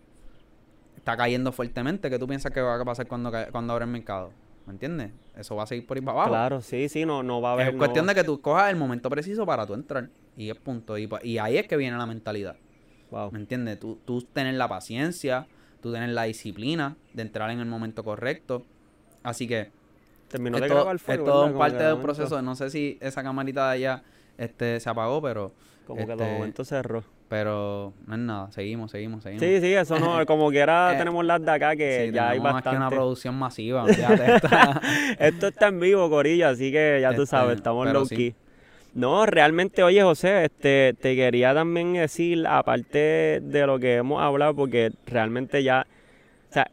S2: está cayendo fuertemente. ¿Qué tú piensas que va a pasar cuando, cuando abra el mercado? ¿Me entiendes? Eso va a seguir por ahí para abajo.
S1: Claro, sí, sí, no, no va a haber.
S2: Es cuestión de que tú cojas el momento preciso para tú entrar. Y es punto. Y, ahí es que viene la mentalidad.
S1: Wow.
S2: ¿Me entiendes? Tú, tú tener la paciencia, tú tener la disciplina de entrar en el momento correcto. Así que
S1: Terminó de grabar fuego.
S2: es
S1: Como
S2: parte del proceso. No sé si esa camarita de allá este, se apagó, pero
S1: Como que de
S2: este,
S1: momento cerró.
S2: Pero no es nada. Seguimos, seguimos, seguimos.
S1: Sí, sí, eso no. (laughs) Como quiera,
S2: Eh,
S1: tenemos las de acá que
S2: Sí,
S1: ya hay
S2: tenemos aquí una
S1: bastante.
S2: producción masiva. (laughs)
S1: Esto está en vivo, Corillo, así que ya tú
S2: Este,
S1: sabes, estamos low
S2: sí.
S1: key. No, realmente, oye, José, este, te quería también decir, aparte de lo que hemos hablado, porque realmente ya, o sea,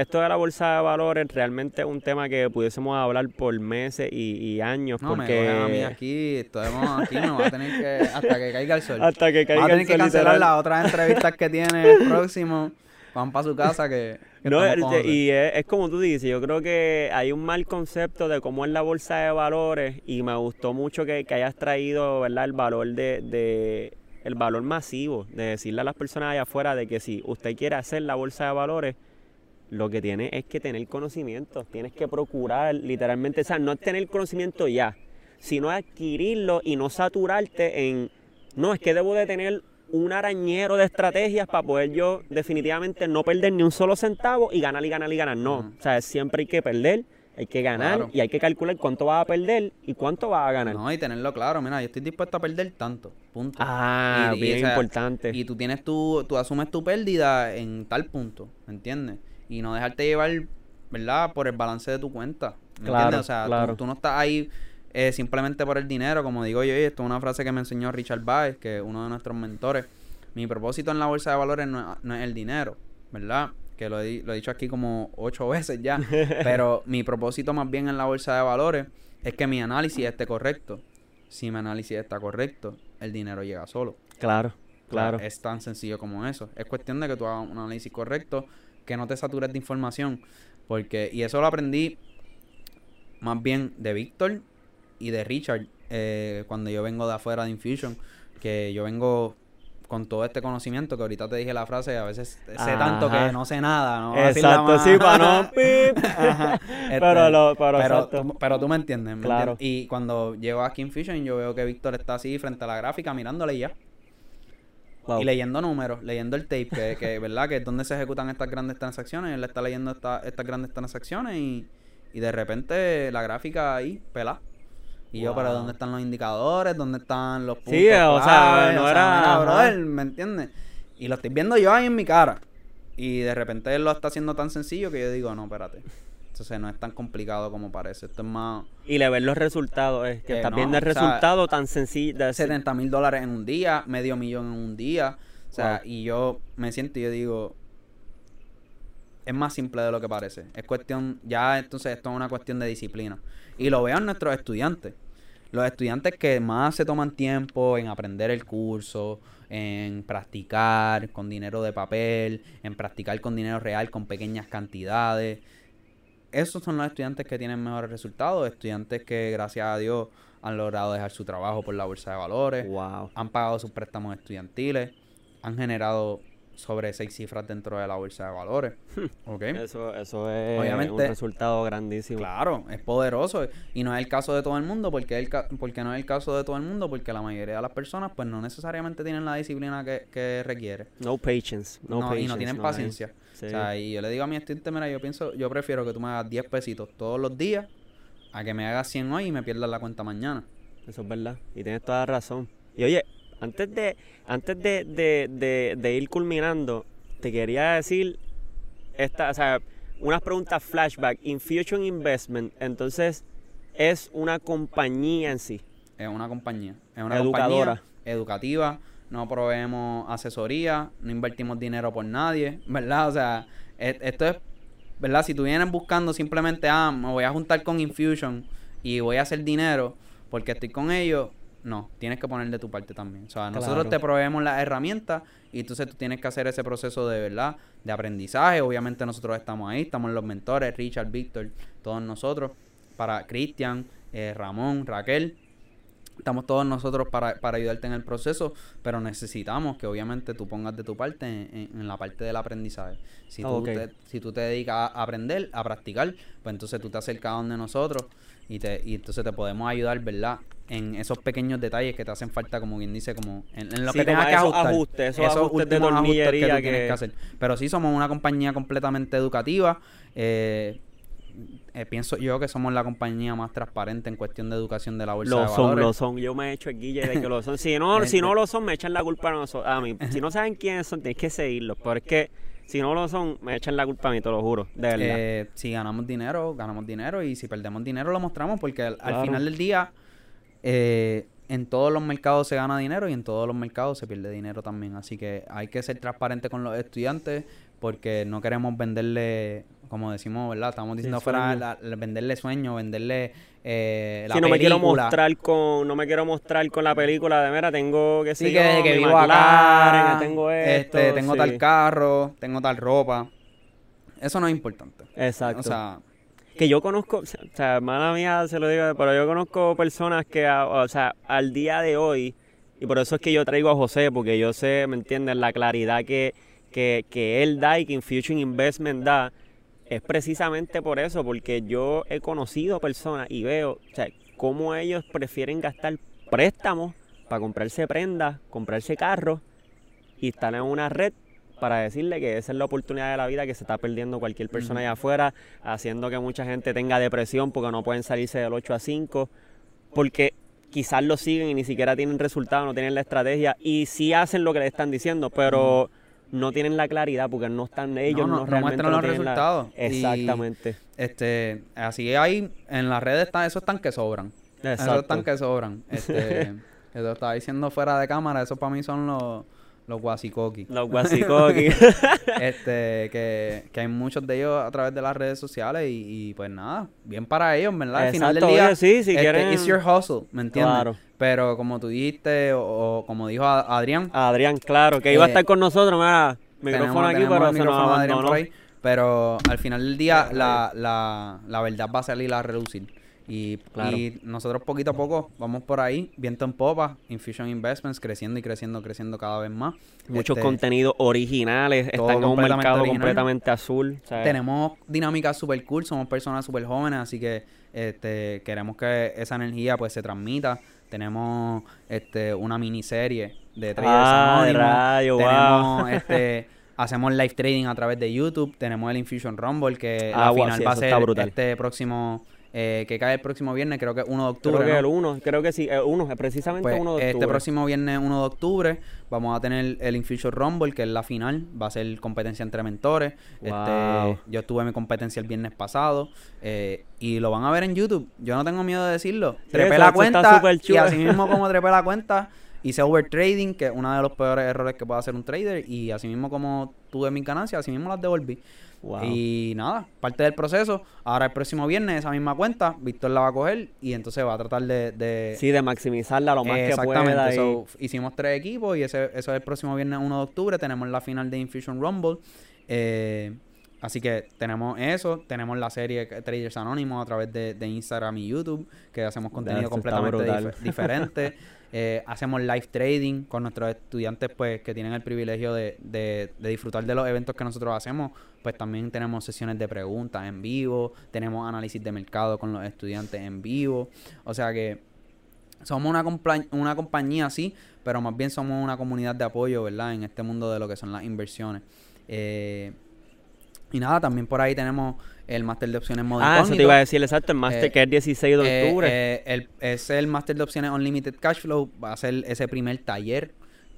S1: esto de la bolsa de valores realmente es un tema que pudiésemos hablar por meses y, y años,
S2: no, me
S1: porque
S2: cogen a mí aquí. Estamos aquí, me va a tener que. Hasta que caiga el sol.
S1: hasta que
S2: Va
S1: caiga
S2: a tener
S1: el
S2: que
S1: sol,
S2: cancelar
S1: literal.
S2: las otras entrevistas que tiene el próximo. Van para su casa que. que
S1: No, y es, es como tú dices, yo creo que hay un mal concepto de cómo es la bolsa de valores y me gustó mucho que, que hayas traído, ¿verdad? El valor de, de- el valor masivo, de decirle a las personas allá afuera de que si usted quiere hacer la bolsa de valores, lo que tiene es que tener conocimiento, tienes que procurar literalmente, o sea, no es tener conocimiento ya, sino adquirirlo y no saturarte en, no, es que debo de tener un arañero de estrategias para poder yo definitivamente no perder ni un solo centavo y ganar y ganar y ganar. No, o sea, siempre hay que perder, hay que ganar
S2: Claro.
S1: y hay que calcular cuánto vas a perder y cuánto vas a ganar.
S2: No, y tenerlo claro. Mira, yo estoy dispuesto a perder tanto. Punto.
S1: Ah,
S2: Y- y,
S1: bien
S2: o sea,
S1: importante.
S2: Y tú tienes tu, tú asumes tu pérdida en tal punto, ¿me entiendes? Y no dejarte llevar, ¿verdad? Por el balance de tu cuenta. ¿Me
S1: Claro,
S2: entiendes? O sea, tú-
S1: claro.
S2: tú, no estás ahí eh, simplemente por el dinero, como digo yo, esto es una frase que me enseñó Richard Baez, que es uno de nuestros mentores. Mi propósito en la bolsa de valores no, no es el dinero, ¿verdad? Que lo he, lo he dicho aquí como ocho (laughs) veces ya. pero mi propósito más bien en la bolsa de valores es que mi análisis esté correcto. Si mi análisis está correcto, el dinero llega solo.
S1: Claro, claro.
S2: Es tan sencillo como eso. Es cuestión de que tú hagas un análisis correcto, que no te satures de información. Porque, y eso lo aprendí más bien de Víctor y de Richard eh, cuando yo vengo de afuera de Infusion. Que yo vengo con todo este conocimiento que ahorita te dije la frase, a veces sé tanto que no sé nada, ¿no?
S1: Exacto, sí, para no. (laughs) (laughs)
S2: Este,
S1: pero, lo, pero,
S2: pero, tú, pero tú me entiendes, ¿me
S1: Claro.
S2: entiendes? Y cuando llego aquí en Fusion, yo veo que Víctor está así frente a la gráfica mirándole y ya.
S1: Wow.
S2: Y leyendo números, leyendo el tape, que, que (laughs) ¿verdad? Que es donde se ejecutan estas grandes transacciones. Él está leyendo esta- estas grandes transacciones y, y de repente la gráfica ahí, pelada. Y yo, pero. ¿dónde están los indicadores? ¿Dónde están los puntos?
S1: Sí, o sea,
S2: clave?
S1: no
S2: O
S1: era-
S2: mira,
S1: ajá.
S2: brother, ¿me entiendes? Y lo estoy viendo yo ahí en mi cara. Y de repente él lo está haciendo tan sencillo que yo digo, no, espérate. Entonces no es tan complicado como parece. Esto es más
S1: Y le ver los resultados, es que
S2: Eh,
S1: estás
S2: no,
S1: viendo el
S2: o sea,
S1: resultado tan sencillo. de-
S2: 70 mil dólares en un día, medio millón en un día. O sea, y yo me siento y yo digo, es más simple de lo que parece. Es cuestión, ya entonces esto es una cuestión de disciplina. Y lo veo en nuestros estudiantes. Los estudiantes que más se toman tiempo en aprender el curso, en practicar con dinero de papel, en practicar con dinero real, con pequeñas cantidades. Esos son los estudiantes que tienen mejores resultados, estudiantes que gracias a Dios han logrado dejar su trabajo por la bolsa de valores,
S1: Wow.
S2: han pagado sus préstamos estudiantiles, han generado sobre seis cifras dentro de la bolsa de valores. ¿Ok?
S1: Eso, eso es
S2: Obviamente-
S1: un resultado grandísimo.
S2: Claro, es poderoso y no es el caso de todo el mundo, porque, el porque no es el caso de todo el mundo, porque la mayoría de las personas pues no necesariamente tienen la disciplina que, que requiere.
S1: No patience. No,
S2: No,
S1: patience.
S2: y no tienen paciencia.
S1: Sí.
S2: O sea, y yo le digo a mi estudiante, mira, yo pienso, yo prefiero que tú me hagas 10 pesitos todos los días a que me hagas 100 hoy y me pierdas la cuenta mañana.
S1: Eso es verdad. Y tienes toda la razón. Y oye, antes de, antes de, de, de, de ir culminando, te quería decir esta, o sea, unas preguntas flashback. Infusion Investment, entonces, es una compañía en sí.
S2: Es una compañía. Es una
S1: Educadora.
S2: compañía educativa. No proveemos asesoría. No invertimos dinero por nadie. ¿Verdad? O sea, e- esto es. ¿Verdad? Si tú vienes buscando simplemente, ah, me voy a juntar con Infusion y voy a hacer dinero porque estoy con ellos. No, tienes que poner de tu parte también. O sea, nosotros
S1: Claro.
S2: te proveemos las herramientas y entonces tú tienes que hacer ese proceso de verdad, de aprendizaje. Obviamente nosotros estamos ahí, estamos los mentores, Richard, Víctor, todos nosotros, para Cristian, eh, Ramón, Raquel. Estamos todos nosotros para, para ayudarte en el proceso, pero necesitamos que obviamente tú pongas de tu parte en, en- en la parte del aprendizaje. Si tú,
S1: Ok.
S2: te, si tú te dedicas a aprender, a practicar, pues entonces tú te acercas a donde nosotros y, te, y entonces te podemos ayudar, ¿verdad? En esos pequeños detalles que te hacen falta, como quien dice, como en, en lo
S1: Sí,
S2: que tengas que
S1: esos
S2: ajustar.
S1: ajustes, esos ajustes de
S2: últimos ajustes
S1: tornillería
S2: tú tienes
S1: que-
S2: hacer. Pero sí somos una compañía completamente educativa. eh, eh, pienso yo que somos la compañía más transparente en cuestión de educación de la bolsa
S1: Lo
S2: de
S1: son,
S2: valores.
S1: lo son. Yo me he hecho el guille de que lo son. Si no, (laughs) si no lo son, me echan la culpa a nosotros. A mí. Si no saben quiénes son, tienes que seguirlos. Pero es que si no lo son, me echan la culpa a mí, te lo juro. De verdad.
S2: Eh, si ganamos dinero, ganamos dinero y si perdemos dinero lo mostramos porque al, final del día eh, en todos los mercados se gana dinero y en todos los mercados se pierde dinero también. Así que hay que ser transparente con los estudiantes porque no queremos venderle, como decimos, ¿verdad? Estamos diciendo fuera,
S1: sueño.
S2: la- la- venderle sueño, venderle eh, la
S1: Si no me quiero mostrar con, no me quiero mostrar con la película de mira, tengo que
S2: Sí, que, que vivo acá,
S1: tengo esto,
S2: este, tengo
S1: sí.
S2: tal carro, tengo tal ropa. Eso no es importante.
S1: Exacto.
S2: O sea,
S1: que yo conozco, o sea, mala mía se lo digo, pero yo conozco personas que, o sea, al día de hoy, y por eso es que yo traigo a José, porque yo sé, ¿me entiendes? La claridad que, que, que él da y que Infusion Investment da, es precisamente por eso, porque yo he conocido personas y veo, o sea, cómo ellos prefieren gastar préstamos para comprarse prendas, comprarse carros y estar en una red para decirle que esa es la oportunidad de la vida que se está perdiendo cualquier persona allá afuera, haciendo que mucha gente tenga depresión porque no pueden salirse del 8 a 5, porque quizás lo siguen y ni siquiera tienen resultados, no tienen la estrategia y sí hacen lo que le están diciendo, pero no tienen la claridad porque no están ellos,
S2: no,
S1: no,
S2: no
S1: realmente
S2: muestran los
S1: tienen la-
S2: resultados. Y-
S1: Exactamente.
S2: Este, así hay, en las redes está, esos están que sobran. Esos
S1: Exacto.
S2: están que sobran. Este, (laughs) estaba diciendo fuera de cámara, esos para mí son los, los guasicoqui.
S1: Los guasicoqui. (laughs)
S2: este, que, que hay muchos de ellos a través de las redes sociales y, y, pues nada, bien para ellos, ¿verdad? Al final del día,
S1: oye, sí, si
S2: este,
S1: quieren-
S2: it's your hustle, ¿me entiendes?
S1: Claro.
S2: Pero como tú dijiste, o, o como dijo Adrián,
S1: Adrián, claro, que iba a
S2: Eh,
S1: estar con nosotros, mira,
S2: tenemos-
S1: micrófono aquí,
S2: tenemos
S1: pero
S2: el
S1: se nos abandonó.
S2: pero al final del día la, la, la verdad va a salir a reducir. Y,
S1: Claro.
S2: y nosotros poquito a poco vamos por ahí, viento en popa, Infusion Investments, creciendo y creciendo, creciendo cada vez más.
S1: Muchos
S2: Este,
S1: contenidos originales, están en un mercado
S2: original.
S1: completamente azul.
S2: Tenemos dinámicas super cool, somos personas super jóvenes, así que este, queremos que esa energía pues se transmita. Tenemos este, una miniserie de traders
S1: Ah, de
S2: anónimos.
S1: rayo,
S2: tenemos
S1: wow. (laughs)
S2: este, hacemos live trading a través de YouTube. Tenemos el Infusion Rumble que
S1: Ah, wow,
S2: final
S1: sí,
S2: va a ser este próximo eh, que cae el próximo viernes, creo que 1 de octubre.
S1: creo que
S2: ¿no?
S1: el 1, creo que sí, el 1, precisamente
S2: Pues,
S1: 1 de octubre.
S2: este próximo viernes 1 de octubre vamos a tener el Infusion Rumble, que es la final. Va a ser competencia entre mentores.
S1: Wow.
S2: Este, yo tuve mi competencia el viernes pasado eh, y lo van a ver en YouTube. Yo no tengo miedo de decirlo. trepé
S1: eso-
S2: la cuenta y así mismo como trepé la cuenta, (laughs) hice overtrading, que es uno de los peores errores que puede hacer un trader. Y así mismo como tuve mis ganancias, así mismo las devolví.
S1: Wow.
S2: Y nada, parte del proceso. Ahora el próximo viernes esa misma cuenta, Víctor la va a coger y entonces va a tratar de... de
S1: Sí, de maximizarla lo más que
S2: Exactamente.
S1: pueda. y-
S2: so, hicimos tres equipos y ese, eso es el próximo viernes 1 de octubre. Tenemos la final de Infusion Rumble. Eh, así que tenemos eso. Tenemos la serie Traders Anónimos a través de, de Instagram y YouTube, que hacemos contenido completamente dif- diferente. (laughs) Eh, hacemos live trading con nuestros estudiantes pues que tienen el privilegio de, de- disfrutar de los eventos que nosotros hacemos pues también tenemos sesiones de preguntas en vivo tenemos análisis de mercado con los estudiantes en vivo o sea que somos una, compla- una compañía así, pero más bien somos una comunidad de apoyo, ¿verdad? En este mundo de lo que son las inversiones. Eh, y nada, también por ahí tenemos el máster de opciones modo
S1: Ah, eso te iba a decir, exacto, el Master
S2: Eh,
S1: que es 16 de
S2: Eh,
S1: octubre.
S2: eh, el, es el máster de opciones Unlimited Cash Flow. Va a ser ese primer taller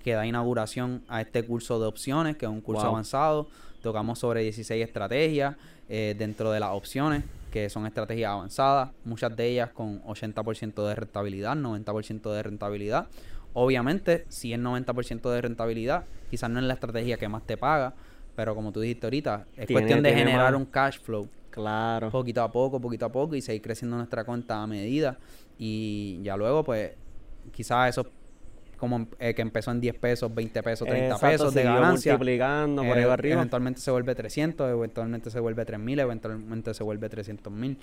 S2: que da inauguración a este curso de opciones, que es un curso
S1: Wow.
S2: avanzado. Tocamos sobre 16 estrategias eh, dentro de las opciones, que son estrategias avanzadas, muchas de ellas con 80% de rentabilidad, 90% de rentabilidad. Obviamente, si es 90% de rentabilidad, quizás no es la estrategia que más te paga, pero como tú dijiste ahorita, es
S1: Tiene-
S2: cuestión de generar
S1: más.
S2: un cash flow
S1: claro.
S2: poquito a poco, poquito a poco y seguir creciendo nuestra cuenta a medida. Y ya luego, pues, quizás eso como eh, que empezó en 10 pesos, 20 pesos, 30
S1: Exacto,
S2: pesos de ganancia.
S1: multiplicando por ahí
S2: eh,
S1: arriba.
S2: Eventualmente se vuelve 300, eventualmente se vuelve 3000, eventualmente se vuelve 300 mil.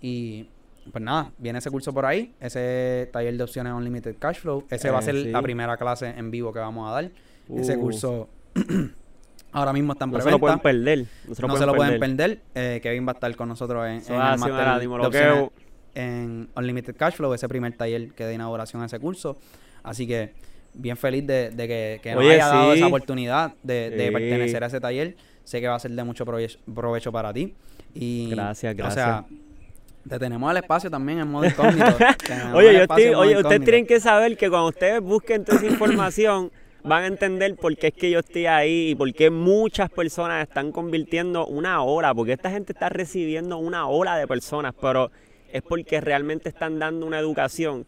S2: Y pues nada, viene ese curso por ahí, ese taller de opciones Unlimited Cash Flow. Ese va a
S1: Eh,
S2: ser
S1: sí.
S2: la primera clase en vivo que vamos a dar. Ese
S1: Uh.
S2: curso (clears throat) ahora mismo está en
S1: No se lo pueden perder. No se lo
S2: no
S1: pueden
S2: se lo pueden
S1: perder.
S2: Eh, Kevin va a estar con nosotros en, el de opciones en Unlimited Cash Flow, ese primer taller que da inauguración a ese curso. Así que bien feliz de, de que, que nos haya dado
S1: sí.
S2: esa oportunidad de, de
S1: Sí.
S2: pertenecer a ese taller. Sé que va a ser de mucho prove- provecho para ti. Y,
S1: Gracias,
S2: O sea,
S1: gracias.
S2: te tenemos el espacio también en modo incógnito. (laughs)
S1: Oye, yo estoy, oye, ustedes tienen que saber que cuando ustedes busquen toda esa información, (coughs) van a entender por qué es que yo estoy ahí y por qué muchas personas están convirtiendo una ola, porque esta gente está recibiendo una ola de personas, pero es porque realmente están dando una educación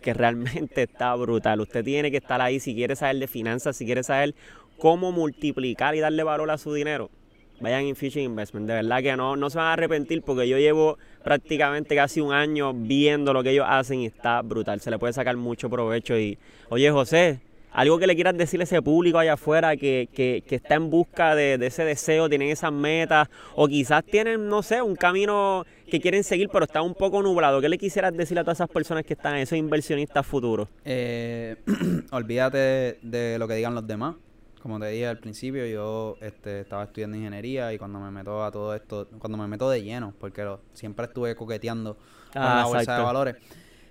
S1: que realmente está brutal. Usted tiene que estar ahí si quiere saber de finanzas, si quiere saber cómo multiplicar y darle valor a su dinero. Vayan en Fishing Investment, de verdad que no, no se van a arrepentir porque yo llevo prácticamente casi un año viendo lo que ellos hacen y está brutal, se le puede sacar mucho provecho y, oye José, algo que le quieras decirle a ese público allá afuera que, que, que está en busca de, de ese deseo, tienen esas metas o quizás tienen, no sé, un camino que quieren seguir pero está un poco nublado, ¿qué le quisieras decir a todas esas personas que están, esos inversionistas futuros?
S2: Eh, (clears throat) olvídate de, de lo que digan los demás. Como te dije al principio, yo este, estaba estudiando ingeniería y cuando me meto a todo esto, cuando me meto de lleno, porque lo- siempre estuve coqueteando con
S1: Ah,
S2: la bolsa de valores,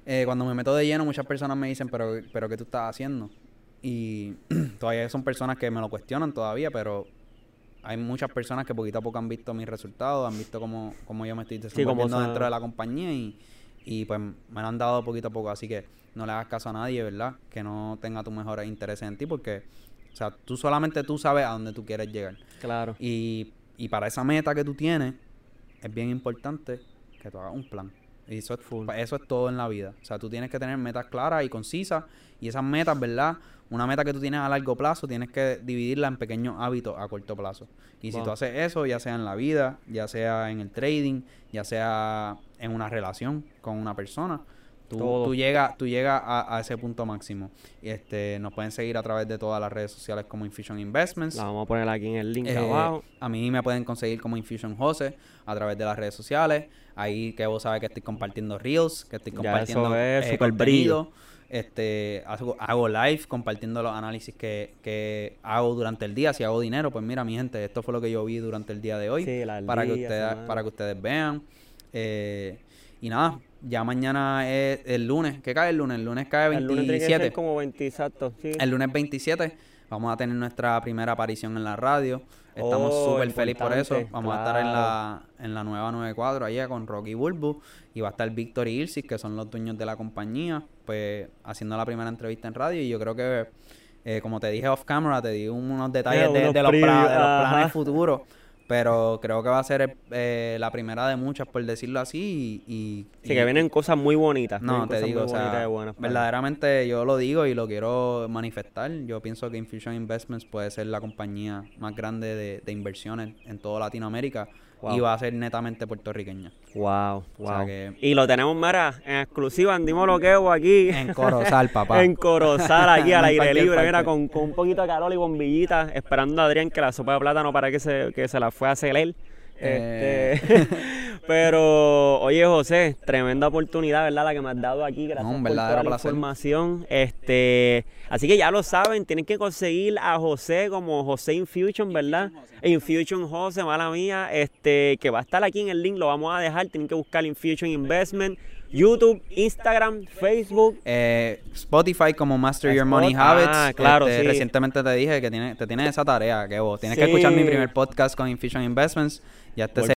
S2: eh, cuando me meto de lleno muchas personas me dicen, pero, pero ¿qué tú estás haciendo? Y (clears throat) todavía son personas que me lo cuestionan todavía, pero hay muchas personas que poquito a poco han visto mis resultados, han visto cómo, cómo yo me estoy desenvolviendo dentro de la compañía y, y pues me lo han dado poquito a poco. Así que no le hagas caso a nadie, ¿verdad? Que no tenga tus mejores intereses en ti porque, o sea, tú solamente tú sabes a dónde tú quieres llegar.
S1: Claro.
S2: Y, y para esa meta que tú tienes, es bien importante que tú hagas un plan. Y eso es, eso es todo en la vida. O sea, tú tienes que tener metas claras y concisas. Y esas metas, ¿verdad? Una meta que tú tienes a largo plazo, tienes que dividirla en pequeños hábitos a corto plazo. Y si tú haces eso, ya sea en la vida, ya sea en el trading, ya sea en una relación con una persona, Tú, tú llegas tú llega a, ese punto máximo. Este, nos pueden seguir a través de todas las redes sociales como Infusion Investments.
S1: La vamos a poner aquí en el link eh, abajo.
S2: A mí me pueden conseguir como Infusion Jose a través de las redes sociales. Ahí que vos sabes que estoy compartiendo reels, que estoy compartiendo
S1: ya eso es eh, brillo.
S2: Este, hago, hago, live compartiendo los análisis que, que, hago durante el día. Si hago dinero, pues mira, mi gente, esto fue lo que yo vi durante el día de hoy. para, que ustedes, para que ustedes vean. Eh, y nada, ya mañana es el lunes. ¿Qué cae el lunes? El lunes cae 27. El lunes tiene
S1: como 20, exacto.
S2: El lunes 27 vamos a tener nuestra primera aparición en la radio. Estamos oh, súper felices por eso. Vamos a estar en la, en la nueva 94 allá con Rocky Bulbu. Y va a estar Víctor y Ilsis, que son los dueños de la compañía, pues haciendo la primera entrevista en radio. Y yo creo que, eh, como te dije off camera, te di unos detalles de, los planes futuros. Pero creo que va a ser eh, la primera de muchas, por decirlo así. Y,
S1: sí, que vienen cosas muy bonitas.
S2: No, te digo, o sea, verdaderamente yo lo digo y lo quiero manifestar. Yo pienso que Infusion Investments puede ser la compañía más grande de, de inversiones en toda Latinoamérica y va a ser netamente puertorriqueña.
S1: Wow, wow. Y lo tenemos, Mara, en exclusiva, andimos loqueo aquí.
S2: En Corozal, (laughs) papá.
S1: en Corozal, aquí al aire libre, mira, con, con, un poquito de calor y bombillitas, esperando a Adrián que la sopa de plátano para que se, que se la fue a hacer él. Eh. Este, (laughs) pero, oye, José, tremenda oportunidad, ¿verdad? La que me has dado aquí. Gracias por toda la información. Este, así que ya lo saben, tienen que conseguir a José como José Infusion, ¿verdad? Infusion José, mala mía, este, que va a estar aquí en el link, lo vamos a dejar. Tienen que buscar Infusion Investment. YouTube, Instagram, Facebook.
S2: Eh, Spotify como Master Your Money Habits. Ah, claro, este, Recientemente te dije que tiene, te tienes esa tarea, que vos tienes que escuchar mi primer podcast con Infusion Investments. Ya este